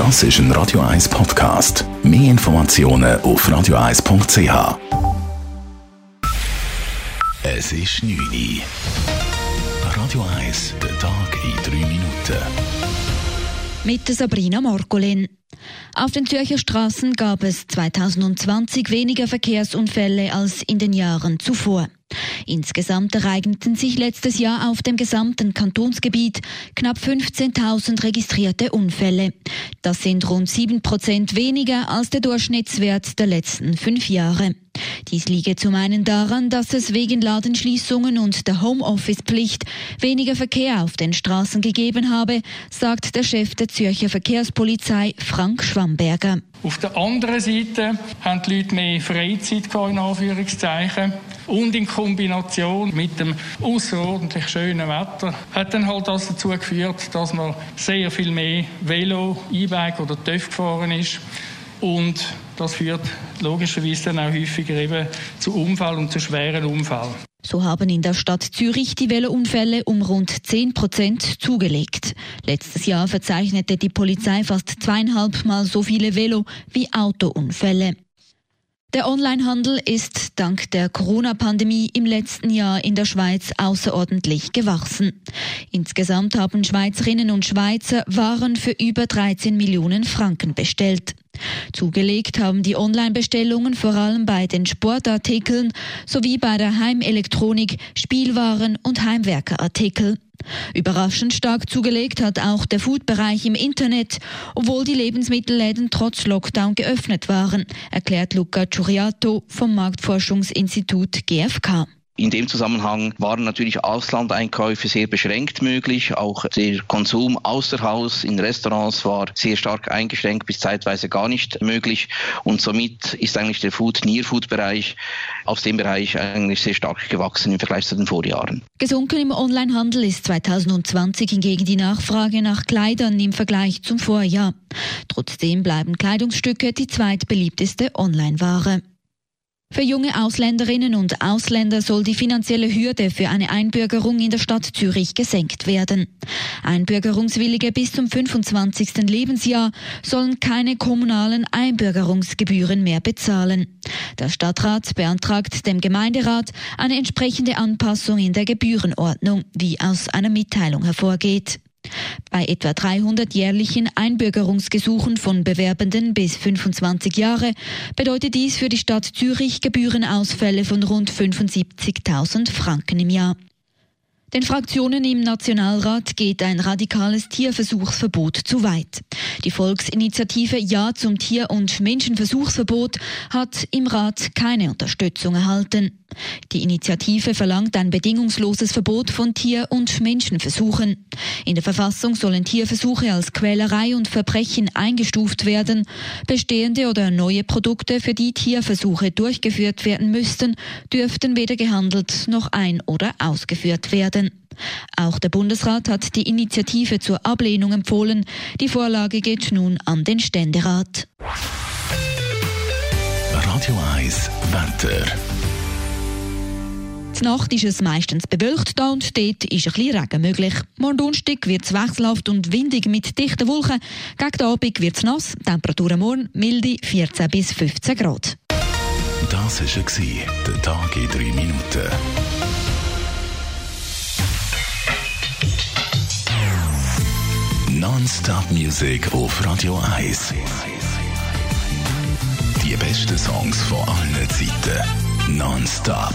Das ist ein Radio 1 Podcast. Mehr Informationen auf radio1.ch. Es ist 9 Uhr. Radio 1, der Tag in 3 Minuten. Mit Sabrina Morgolin. Auf den Zürcher Straßen gab es 2020 weniger Verkehrsunfälle als in den Jahren zuvor. Insgesamt ereigneten sich letztes Jahr auf dem gesamten Kantonsgebiet knapp 15.000 registrierte Unfälle. Das sind rund 7 Prozent weniger als der Durchschnittswert der letzten fünf Jahre. Dies liege zum einen daran, dass es wegen Ladenschließungen und der Homeoffice-Pflicht weniger Verkehr auf den Straßen gegeben habe, sagt der Chef der Zürcher Verkehrspolizei Frank Schwamberger. Auf der anderen Seite haben die Leute mehr Freizeit in Anführungszeichen. Und in Kombination mit dem außerordentlich schönen Wetter hat dann halt das dazu geführt, dass man sehr viel mehr Velo, E-Bike oder TÜV gefahren ist. Und das führt logischerweise dann auch häufiger eben zu Unfall und zu schweren Unfällen. So haben in der Stadt Zürich die Velounfälle um rund 10 Prozent zugelegt. Letztes Jahr verzeichnete die Polizei fast zweieinhalb Mal so viele Velo- wie Autounfälle. Der Onlinehandel ist dank der Corona-Pandemie im letzten Jahr in der Schweiz außerordentlich gewachsen. Insgesamt haben Schweizerinnen und Schweizer Waren für über 13 Millionen Franken bestellt. Zugelegt haben die Online-Bestellungen vor allem bei den Sportartikeln sowie bei der Heimelektronik, Spielwaren und Heimwerkerartikel. Überraschend stark zugelegt hat auch der Food-Bereich im Internet, obwohl die Lebensmittelläden trotz Lockdown geöffnet waren, erklärt Luca Ciuriato vom Marktforschungsinstitut GfK. In dem Zusammenhang waren natürlich Auslandeinkäufe sehr beschränkt möglich. Auch der Konsum außer Haus in Restaurants war sehr stark eingeschränkt bis zeitweise gar nicht möglich. Und somit ist eigentlich der Food, Near-Food-Bereich aus dem Bereich eigentlich sehr stark gewachsen im Vergleich zu den Vorjahren. Gesunken im Onlinehandel ist 2020 hingegen die Nachfrage nach Kleidern im Vergleich zum Vorjahr. Trotzdem bleiben Kleidungsstücke die zweitbeliebteste Online-Ware. Für junge Ausländerinnen und Ausländer soll die finanzielle Hürde für eine Einbürgerung in der Stadt Zürich gesenkt werden. Einbürgerungswillige bis zum 25. Lebensjahr sollen keine kommunalen Einbürgerungsgebühren mehr bezahlen. Der Stadtrat beantragt dem Gemeinderat eine entsprechende Anpassung in der Gebührenordnung, wie aus einer Mitteilung hervorgeht. Bei etwa 300 jährlichen Einbürgerungsgesuchen von Bewerbenden bis 25 Jahre bedeutet dies für die Stadt Zürich Gebührenausfälle von rund 75.000 Franken im Jahr. Den Fraktionen im Nationalrat geht ein radikales Tierversuchsverbot zu weit. Die Volksinitiative Ja zum Tier- und Menschenversuchsverbot hat im Rat keine Unterstützung erhalten. Die Initiative verlangt ein bedingungsloses Verbot von Tier- und Menschenversuchen. In der Verfassung sollen Tierversuche als Quälerei und Verbrechen eingestuft werden. Bestehende oder neue Produkte, für die Tierversuche durchgeführt werden müssten, dürften weder gehandelt noch ein- oder ausgeführt werden. Auch der Bundesrat hat die Initiative zur Ablehnung empfohlen. Die Vorlage geht nun an den Ständerat. Radio 1 Wetter. Nacht ist es meistens bewölkt da und dort ist ein bisschen Regen möglich. Morgen Donnerstag wird es wechselhaft und windig mit dichten Wolken. Gegen Abend wird es nass. Temperatur morgen milde 14 bis 15 Grad. Das war der Tag in 3 Minuten. Non-Stop Music auf Radio 1. Die besten Songs von allen Zeiten. Non-Stop.